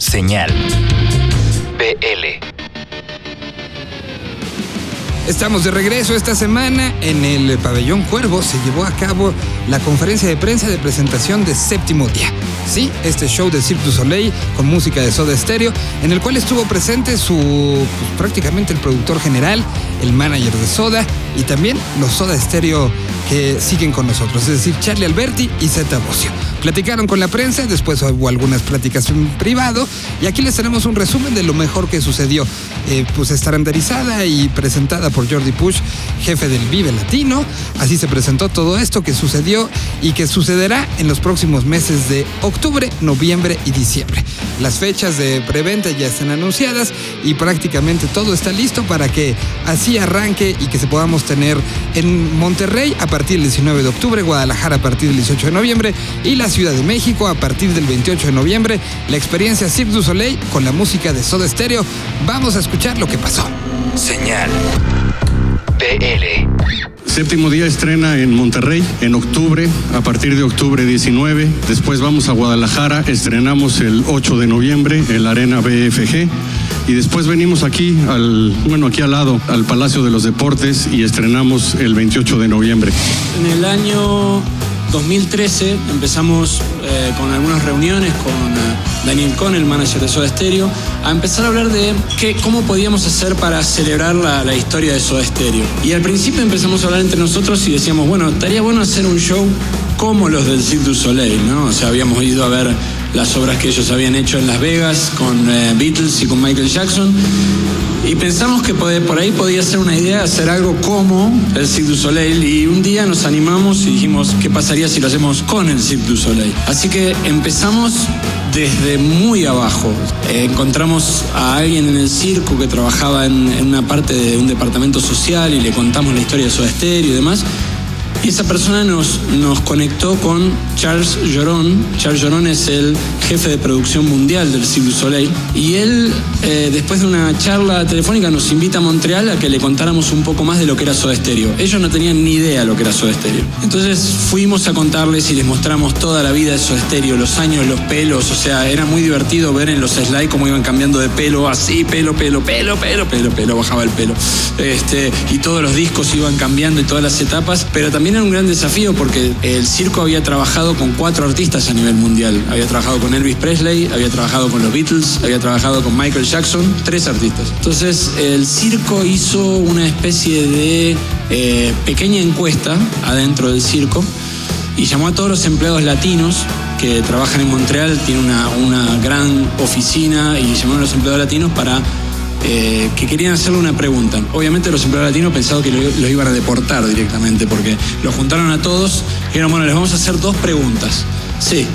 Señal. BL. Estamos de regreso esta semana. En el pabellón Cuervo se llevó a cabo la conferencia de prensa de presentación de Séptimo Día. Sí, este show de Cirque du Soleil con música de Soda Stereo, en el cual estuvo presente su pues, prácticamente el productor general, el manager de Soda y también los Soda Stereo que siguen con nosotros, es decir, Charlie Alberti y Zeta Bocio. Platicaron con la prensa, después hubo algunas pláticas en privado y aquí les tenemos un resumen de lo mejor que sucedió. Eh, pues estandarizada y presentada por Jordi Push, jefe del Vive Latino. Así se presentó todo esto que sucedió y que sucederá en los próximos meses de octubre, noviembre y diciembre. Las fechas de preventa ya están anunciadas y prácticamente todo está listo para que así arranque y que se podamos tener en Monterrey a partir del 19 de octubre, Guadalajara a partir del 18 de noviembre y la Ciudad de México a partir del 28 de noviembre. La experiencia Cirque du Soleil con la música de Soda Stereo. Vamos a escuchar lo que pasó. Señal. BL. Séptimo día estrena en Monterrey en octubre, a partir de octubre 19. Después vamos a Guadalajara, estrenamos el 8 de noviembre en la Arena BFG. Y después venimos aquí, al, bueno, aquí al lado, al Palacio de los Deportes y estrenamos el 28 de noviembre. En el año 2013 empezamos eh, con algunas reuniones con eh, Daniel Cohn, el manager de Soda Stereo, a empezar a hablar de qué, cómo podíamos hacer para celebrar la, la historia de Soda Stereo. Y al principio empezamos a hablar entre nosotros y decíamos, bueno, estaría bueno hacer un show como los del Cirque du Soleil, ¿no? O sea, habíamos ido a ver las obras que ellos habían hecho en Las Vegas con eh, Beatles y con Michael Jackson. Y pensamos que por ahí podía ser una idea hacer algo como el Cirque Soleil. Y un día nos animamos y dijimos, ¿qué pasaría si lo hacemos con el Cirque Soleil? Así que empezamos desde muy abajo. Eh, encontramos a alguien en el circo que trabajaba en, una parte de un departamento social y le contamos la historia de Soda Stereo y demás. Y esa persona nos, nos conectó con Charles Llorón. Charles Llorón es el jefe de producción mundial del Cirque Soleil. Y él, eh, después de una charla telefónica, nos invita a Montreal a que le contáramos un poco más de lo que era Soda Stereo. Ellos no tenían ni idea lo que era Soda Stereo. Entonces fuimos a contarles y les mostramos toda la vida de Soda Stereo, los años, los pelos. O sea, era muy divertido ver en los slides cómo iban cambiando de pelo, así, pelo, pelo, pelo, pelo, pelo, pelo, bajaba el pelo. Este, y todos los discos iban cambiando y todas las etapas. Pero también era un gran desafío porque el circo había trabajado con cuatro artistas a nivel mundial. Había trabajado con Elvis Presley, había trabajado con los Beatles, había trabajado con Michael Jackson, tres artistas. Entonces el circo hizo una especie de eh, pequeña encuesta adentro del circo y llamó a todos los empleados latinos que trabajan en Montreal, tiene una, una gran oficina y llamó a los empleados latinos para eh, que querían hacerle una pregunta. Obviamente los empleados latinos pensaban que lo, lo iban a deportar directamente porque lo juntaron a todos y dijeron, bueno, les vamos a hacer dos preguntas. Sí,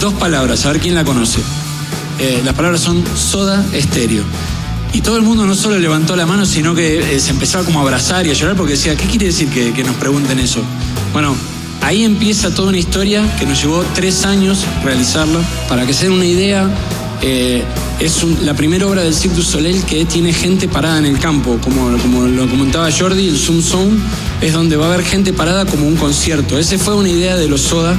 dos palabras, a ver quién la conoce. Eh, las palabras son soda estéreo. Y todo el mundo no solo levantó la mano, sino que eh, se empezaba como a abrazar y a llorar porque decía, ¿qué quiere decir que, que nos pregunten eso? Bueno, ahí empieza toda una historia que nos llevó tres años realizarla. Para que se den una idea, eh, es la primera obra del Cirque du Soleil que tiene gente parada en el campo. Como, como lo comentaba Jordi, el Zoom Zone es donde va a haber gente parada como un concierto. Esa fue una idea de los Soda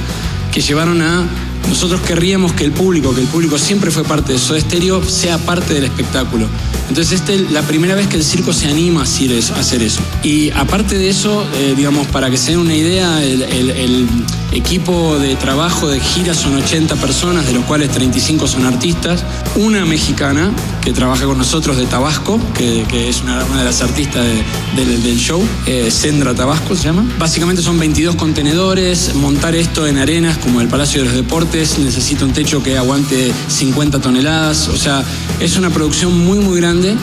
que llevaron a nosotros querríamos que el público, que el público siempre fue parte de Soda Stereo, sea parte del espectáculo. Entonces, esta es la primera vez que el circo se anima a hacer eso. Y aparte de eso, eh, digamos, para que se den una idea, el equipo de trabajo de gira son 80 personas, de los cuales 35 son artistas. Una mexicana que trabaja con nosotros de Tabasco, que, es una, de las artistas de- del, show, eh, Tabasco se llama. Básicamente son 22 contenedores, montar esto en arenas como el Palacio de los Deportes, necesita un techo que aguante 50 toneladas, o sea, es una producción muy muy grande.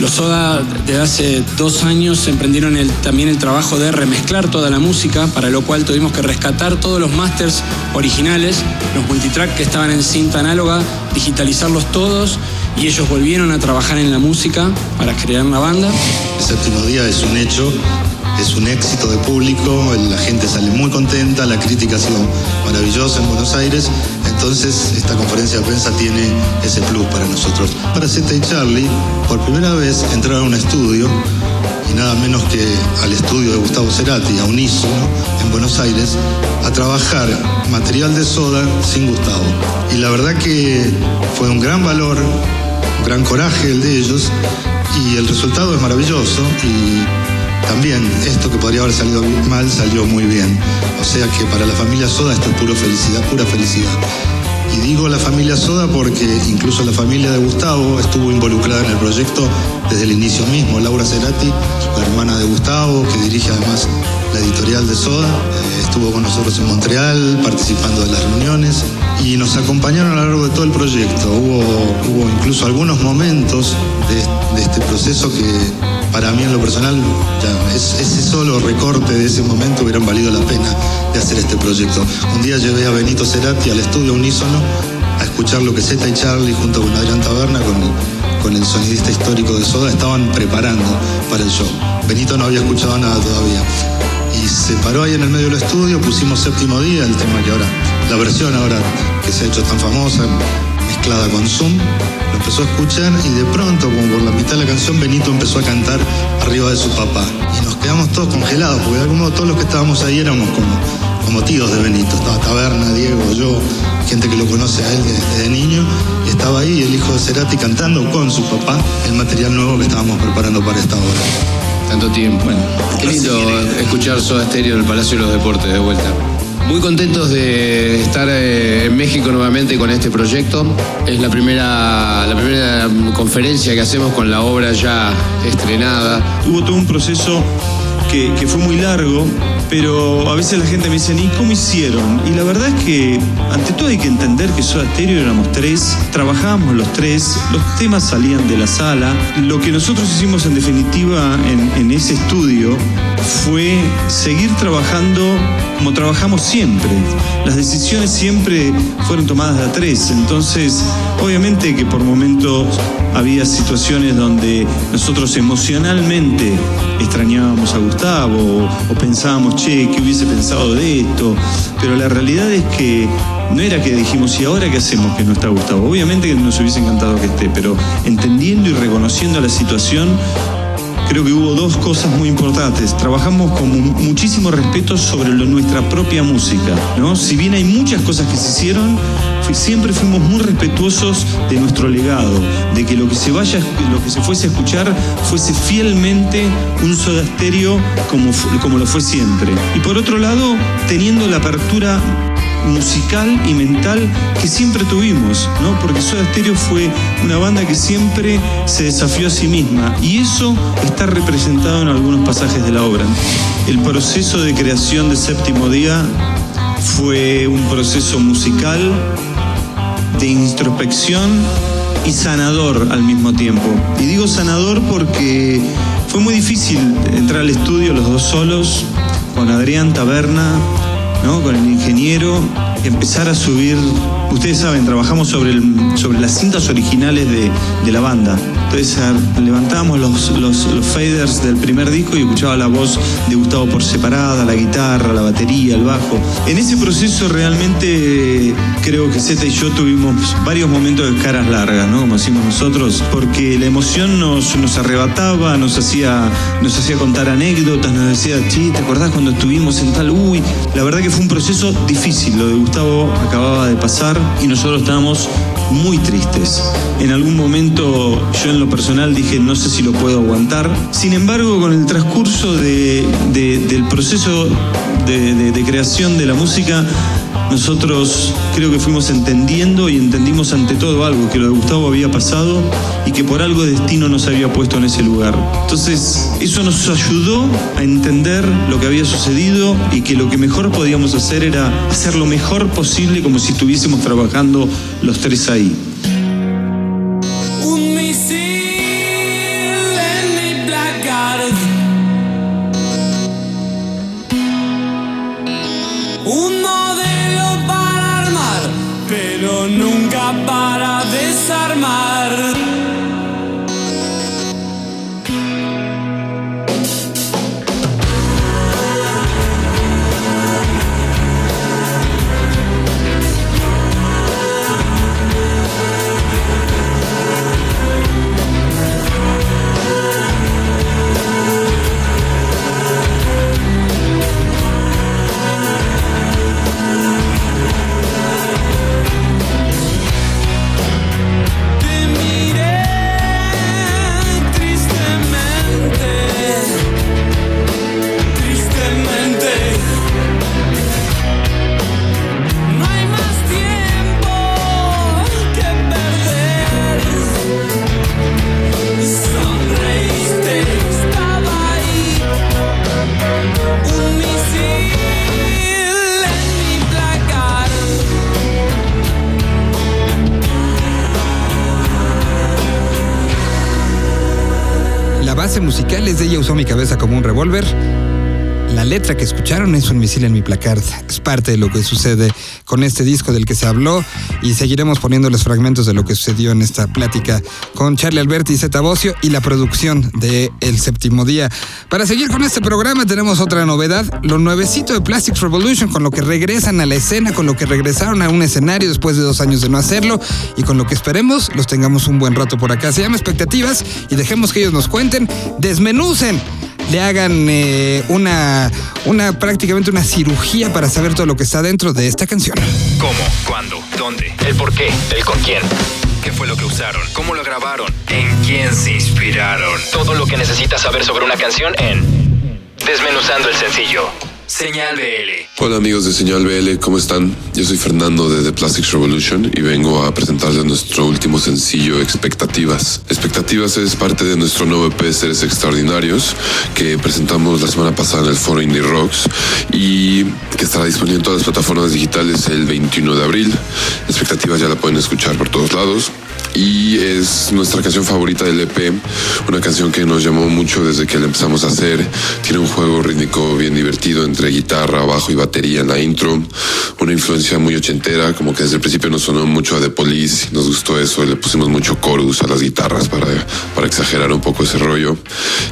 Los Soda desde hace dos años emprendieron el- también el trabajo de remezclar toda la música, para lo cual tuvimos que rescatar todos los masters originales, los multitrack que estaban en cinta análoga, digitalizarlos todos y ellos volvieron a trabajar en la música para crear la banda. El séptimo día es un hecho, es un éxito de público, la gente sale muy contenta, la crítica ha sido maravillosa en Buenos Aires, entonces esta conferencia de prensa tiene ese plus para nosotros. Para Zeta y Charlie, por primera vez entraron a un estudio y nada menos que al estudio de Gustavo Cerati, a Unísono, en Buenos Aires, a trabajar material de soda sin Gustavo. Y la verdad que fue un gran valor, un gran coraje el de ellos, y el resultado es maravilloso. También esto que podría haber salido mal salió muy bien. O sea que para la familia Soda esto es pura felicidad, pura felicidad. Y digo la familia Soda porque incluso la familia de Gustavo estuvo involucrada en el proyecto desde el inicio mismo. Laura Cerati, la hermana de Gustavo, que dirige además la editorial de Soda, eh, estuvo con nosotros en Montreal participando de las reuniones y nos acompañaron a lo largo de todo el proyecto. Hubo, hubo incluso algunos momentos de, de este proceso que para mí en lo personal, ya, ese solo recorte de ese momento hubieran valido la pena de hacer este proyecto. Un día llevé a Benito Cerati al estudio Unísono a escuchar lo que Zeta y Charlie junto con Adrián Taberna, con el, con el sonidista histórico de Soda, estaban preparando para el show. Benito no había escuchado nada todavía. Y se paró ahí en el medio del estudio, pusimos séptimo día, el tema que ahora, la versión ahora que se ha hecho tan famosa, mezclada con Zoom, lo empezó a escuchar y de pronto, como por la mitad de la canción, Benito empezó a cantar arriba de su papá. Y nos quedamos todos congelados, porque de algún modo todos los que estábamos ahí éramos como, como tíos de Benito. Estaba Taberna, Diego, yo, gente que lo conoce a él desde, niño, y estaba ahí el hijo de Cerati cantando con su papá el material nuevo que estábamos preparando para esta obra. Tanto tiempo. Bueno, qué lindo escuchar Soda Stereo en el Palacio de los Deportes de vuelta. Muy contentos de estar eh, en México nuevamente con este proyecto. Es la primera, la primera conferencia que hacemos con la obra ya estrenada. Hubo todo un proceso que, que fue muy largo, pero a veces la gente me dice, ¿y cómo hicieron? Y la verdad es que ante todo hay que entender que Soda Stereo éramos tres, trabajábamos los tres, los temas salían de la sala. Lo que nosotros hicimos en definitiva en, ese estudio fue seguir trabajando como trabajamos siempre. Las decisiones siempre fueron tomadas de a tres, entonces obviamente que por momentos había situaciones donde nosotros emocionalmente extrañábamos a Gustavo o pensábamos, che, ¿qué hubiese pensado de esto? Pero la realidad es que no era que dijimos, ¿y ahora qué hacemos que no está Gustavo? Obviamente que nos hubiese encantado que esté, pero entendiendo y reconociendo la situación, creo que hubo dos cosas muy importantes. Trabajamos con mu- muchísimo respeto sobre nuestra propia música, ¿no? Si bien hay muchas cosas que se hicieron, fu- siempre fuimos muy respetuosos de nuestro legado, de que lo que se vaya, lo que se fuese a escuchar fuese fielmente un soda stereo como, como lo fue siempre. Y por otro lado, teniendo la apertura musical y mental que siempre tuvimos, ¿no? Porque Soda Stereo fue una banda que siempre se desafió a sí misma y eso está representado en algunos pasajes de la obra. El proceso de creación de Séptimo Día fue un proceso musical de introspección y sanador al mismo tiempo. Y digo sanador porque fue muy difícil entrar al estudio los dos solos, con Adrián Taberna, ¿no? con el ingeniero, empezar a subir. Ustedes saben, trabajamos sobre, el- sobre las cintas originales de, de la banda. Entonces levantábamos los, los, los faders del primer disco y escuchaba la voz de Gustavo por separada, la guitarra, la batería, el bajo. En ese proceso realmente creo que Zeta y yo tuvimos varios momentos de caras largas, ¿no? Como decimos nosotros, porque la emoción nos, nos arrebataba, nos hacía, nos hacía contar anécdotas, nos decía, ¿te acordás cuando estuvimos en tal? Uy, la verdad que fue un proceso difícil, lo de Gustavo acababa de pasar y nosotros estábamos muy tristes. En algún momento yo en lo personal dije, no sé si lo puedo aguantar. Sin embargo, con el transcurso de- de- del proceso de- de creación de la música, nosotros creo que fuimos entendiendo y entendimos ante todo algo, que lo de Gustavo había pasado y que por algo destino nos había puesto en ese lugar. Entonces, eso nos ayudó a entender lo que había sucedido y que lo que mejor podíamos hacer era hacer lo mejor posible como si estuviésemos trabajando los tres ahí. my musical es de ella usó mi cabeza como un revólver. La letra que escucharon es un misil en mi placard. Es parte de lo que sucede con este disco del que se habló y seguiremos poniendo los fragmentos de lo que sucedió en esta plática con Charlie Alberti y Zeta Bocio y la producción de El Séptimo Día. Para seguir con este programa tenemos otra novedad, lo nuevecito de Plastics Revolution, con lo que regresan a la escena, con lo que regresaron a un escenario después de dos años de no hacerlo y con lo que esperemos los tengamos un buen rato por acá. Se llama Expectativas y dejemos que ellos nos cuenten, desmenucen le hagan eh, una, una prácticamente una cirugía para saber todo lo que está dentro de esta canción. ¿Cómo? ¿Cuándo? ¿Dónde? ¿El por qué? ¿El con quién? ¿Qué fue lo que usaron? ¿Cómo lo grabaron? ¿En quién se inspiraron? Todo lo que necesitas saber sobre una canción en Desmenuzando el sencillo. Señal BL. Hola amigos de Señal BL, ¿cómo están? Yo soy Fernando de The Plastics Revolution y vengo a presentarles nuestro último sencillo, Expectativas. Expectativas es parte de nuestro nuevo EP Seres Extraordinarios que presentamos la semana pasada en el foro Indie Rocks y que estará disponible en todas las plataformas digitales el 21 de abril. Expectativas ya la pueden escuchar por todos lados y es nuestra canción favorita del EP, una canción que nos llamó mucho desde que la empezamos a hacer. Tiene un juego rítmico bien divertido entre guitarra, bajo y batería en la intro, una influencia muy ochentera, como que desde el principio nos sonó mucho a The Police, nos gustó eso, y le pusimos mucho chorus a las guitarras para, para exagerar un poco ese rollo.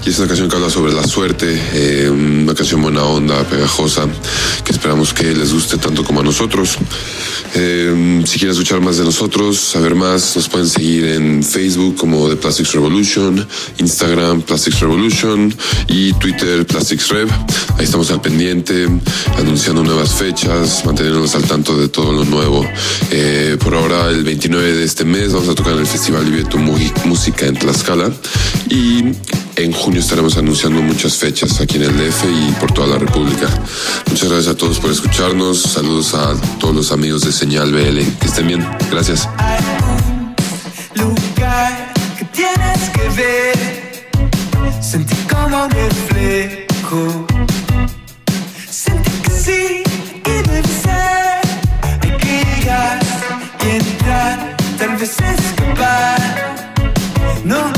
Y es una canción que habla sobre la suerte, eh, una canción buena onda, pegajosa, que esperamos que les guste tanto como a nosotros. Eh, si quieren escuchar más de nosotros, saber más, nos pueden seguir en Facebook como The Plastics Revolution, Instagram Plastics Revolution y Twitter Plastics Rev. Ahí estamos al pendiente, anunciando nuevas fechas, manteniéndonos al tanto de todo lo nuevo. Eh, por ahora, el 29 de este mes vamos a tocar en el Festival Vive tu Música en Tlaxcala y en junio estaremos anunciando muchas fechas aquí en el DF y por toda la República. Muchas gracias a todos por escucharnos. Saludos a todos los amigos de Señal BL. Que estén bien. Gracias. Lugar que tienes que ver. Sentí como un reflejo. Sentí que sí y debe ser. Hay que llegar y entrar, tal vez escapar. No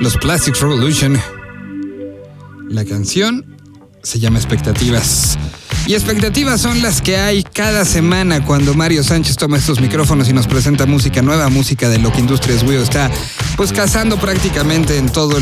Los Plastics Revolution. La canción se llama Expectativas. Y expectativas son las que hay cada semana cuando Mario Sánchez toma estos micrófonos y nos presenta música nueva, música de lo que Industrias Wio está pues cazando prácticamente en todo,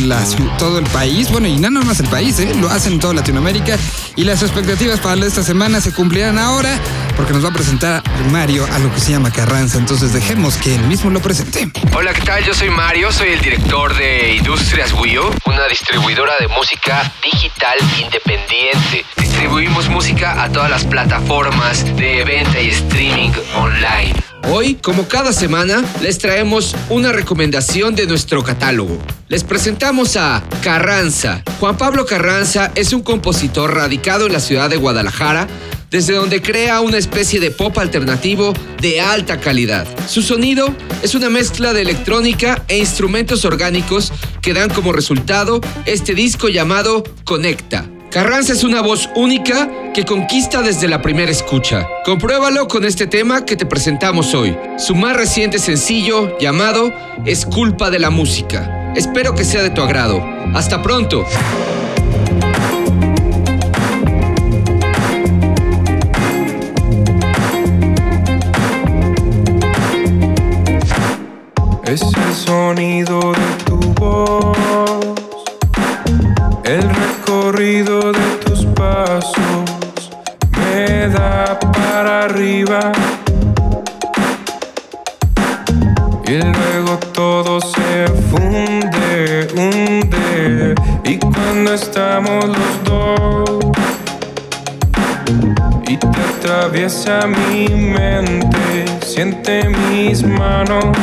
todo el país. Bueno, y no nomás el país, ¿eh? lo hacen en toda Latinoamérica. Y las expectativas para esta semana se cumplirán ahora porque nos va a presentar Mario a lo que se llama Carranza. Entonces dejemos que él mismo lo presente. Hola, ¿qué tal? Yo soy Mario, soy el director de Industrias Wio, una distribuidora de música digital independiente. Distribuimos música a todas las plataformas de venta y streaming online. Hoy, como cada semana, les traemos una recomendación de nuestro catálogo. Les presentamos a Carranza. Juan Pablo Carranza es un compositor radicado en la ciudad de Guadalajara, desde donde crea una especie de pop alternativo de alta calidad. Su sonido es una mezcla de electrónica e instrumentos orgánicos que dan como resultado este disco llamado Conecta. Carranza es una voz única que conquista desde la primera escucha. Compruébalo con este tema que te presentamos hoy, su más reciente sencillo llamado Es culpa de la música. Espero que sea de tu agrado. Hasta pronto. Es el sonido de tu voz, recorrido de tus pasos me da para arriba. Y luego todo se funde, hunde. Y cuando estamos los dos, y te atraviesa mi mente, siente mis manos.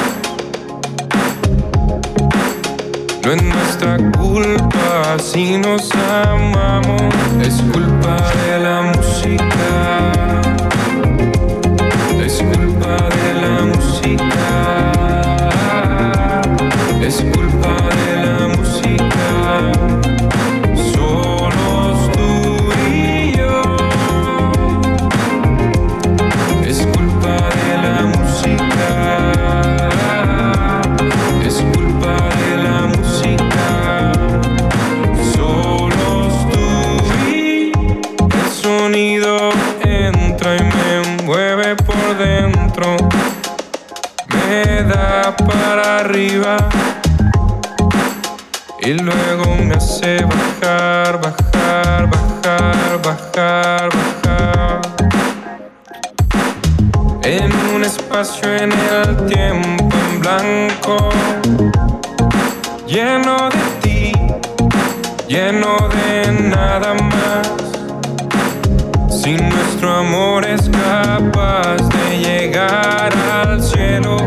No es nuestra culpa si nos amamos, es culpa de la música. Es culpa de la música. Es culpa de la música. Y luego me hace bajar, bajar, bajar, bajar, bajar. En un espacio en el tiempo en blanco, lleno de ti, lleno de nada más. Si nuestro amor es capaz de llegar al cielo,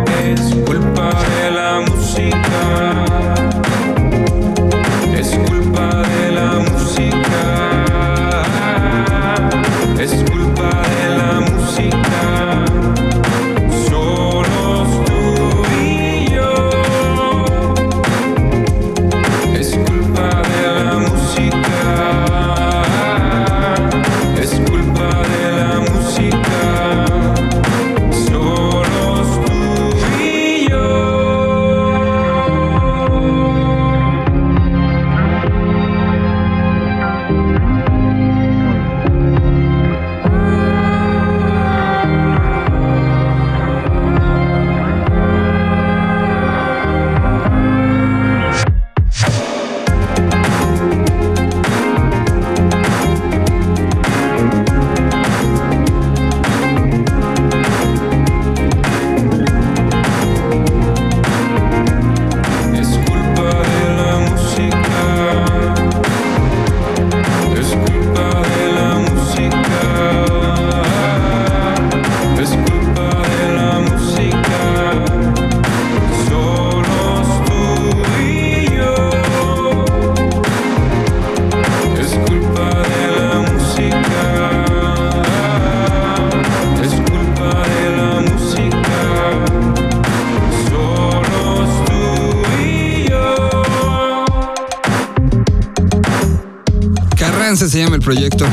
proyecto.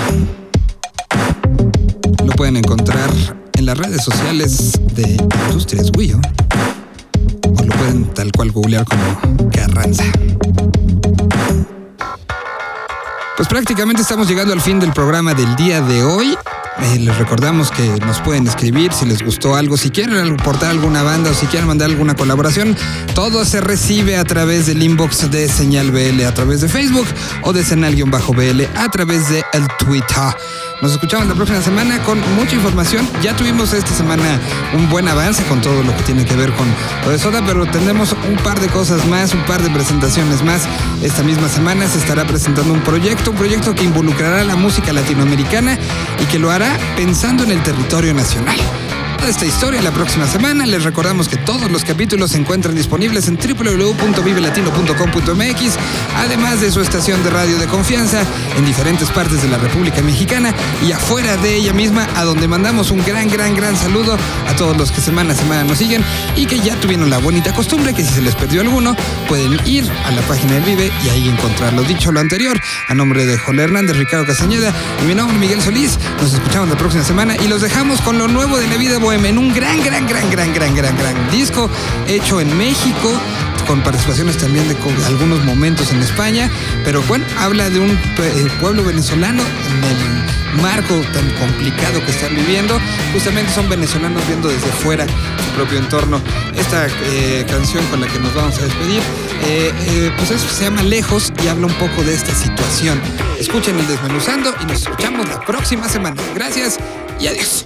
Lo pueden encontrar en las redes sociales de Industrias Wio. O lo pueden tal cual googlear como Carranza. Pues prácticamente estamos llegando al fin del programa del día de hoy. Eh, les recordamos que nos pueden escribir si les gustó algo, si quieren aportar alguna banda o si quieren mandar alguna colaboración. Todo se recibe a través del inbox de Señal BL, a través de Facebook o de Senal-BL, a través de el Twitter. Nos escuchamos la próxima semana con mucha información. Ya tuvimos esta semana un buen avance con todo lo que tiene que ver con lo pero tendremos un par de cosas más, un par de presentaciones más. Esta misma semana se estará presentando un proyecto, un proyecto que involucrará la música latinoamericana y que lo hará pensando en el territorio nacional esta historia la próxima semana. Les recordamos que todos los capítulos se encuentran disponibles en www.vivelatino.com.mx, además de su estación de radio de confianza en diferentes partes de la República Mexicana y afuera de ella misma, a donde mandamos un gran, gran, gran saludo a todos los que semana a semana nos siguen y que ya tuvieron la bonita costumbre que si se les perdió alguno, pueden ir a la página del Vive y ahí encontrarlo. Dicho lo anterior, a nombre de Jole Hernández, Ricardo Castañeda y mi nombre Miguel Solís, nos escuchamos la próxima semana y los dejamos con lo nuevo de la vida en un gran, gran, gran, gran, gran, gran, gran disco hecho en México con participaciones también de algunos momentos en España, pero bueno, habla de un eh, pueblo venezolano en el marco tan complicado que están viviendo. Justamente son venezolanos viendo desde fuera su propio entorno. Esta eh, canción con la que nos vamos a despedir, eh, pues eso se llama Lejos y habla un poco de esta situación. Escuchen el Desmenuzando y nos escuchamos la próxima semana. Gracias y adiós.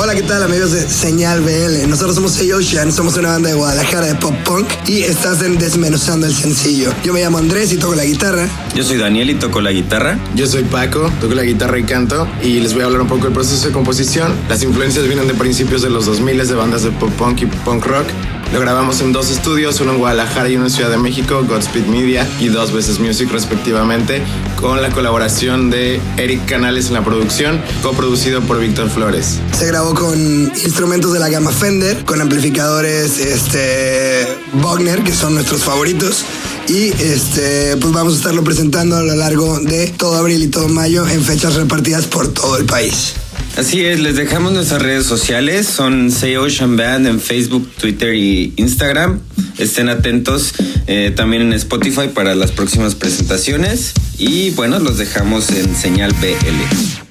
Hola, ¿qué tal amigos de Señal BL? Nosotros somos Hey Ocean, somos una banda de Guadalajara de pop punk y estás en Desmenuzando el sencillo. Yo me llamo Andrés y toco la guitarra. Yo soy Daniel y toco la guitarra. Yo soy Paco, toco la guitarra y canto y les voy a hablar un poco del proceso de composición. Las influencias vienen de principios de los 2000 de bandas de pop punk y punk rock. Lo grabamos en dos estudios, uno en Guadalajara y uno en Ciudad de México, Godspeed Media y Dos Veces Music respectivamente, con la colaboración de Eric Canales en la producción, coproducido por Víctor Flores. Se grabó con instrumentos de la gama Fender, con amplificadores este, Wagner, que son nuestros favoritos. Y este, pues vamos a estarlo presentando a lo largo de todo abril y todo mayo en fechas repartidas por todo el país. Así es, les dejamos nuestras redes sociales, son Say Band en Facebook, Twitter y Instagram. Estén atentos eh, también en Spotify para las próximas presentaciones. Y bueno, los dejamos en señal BL.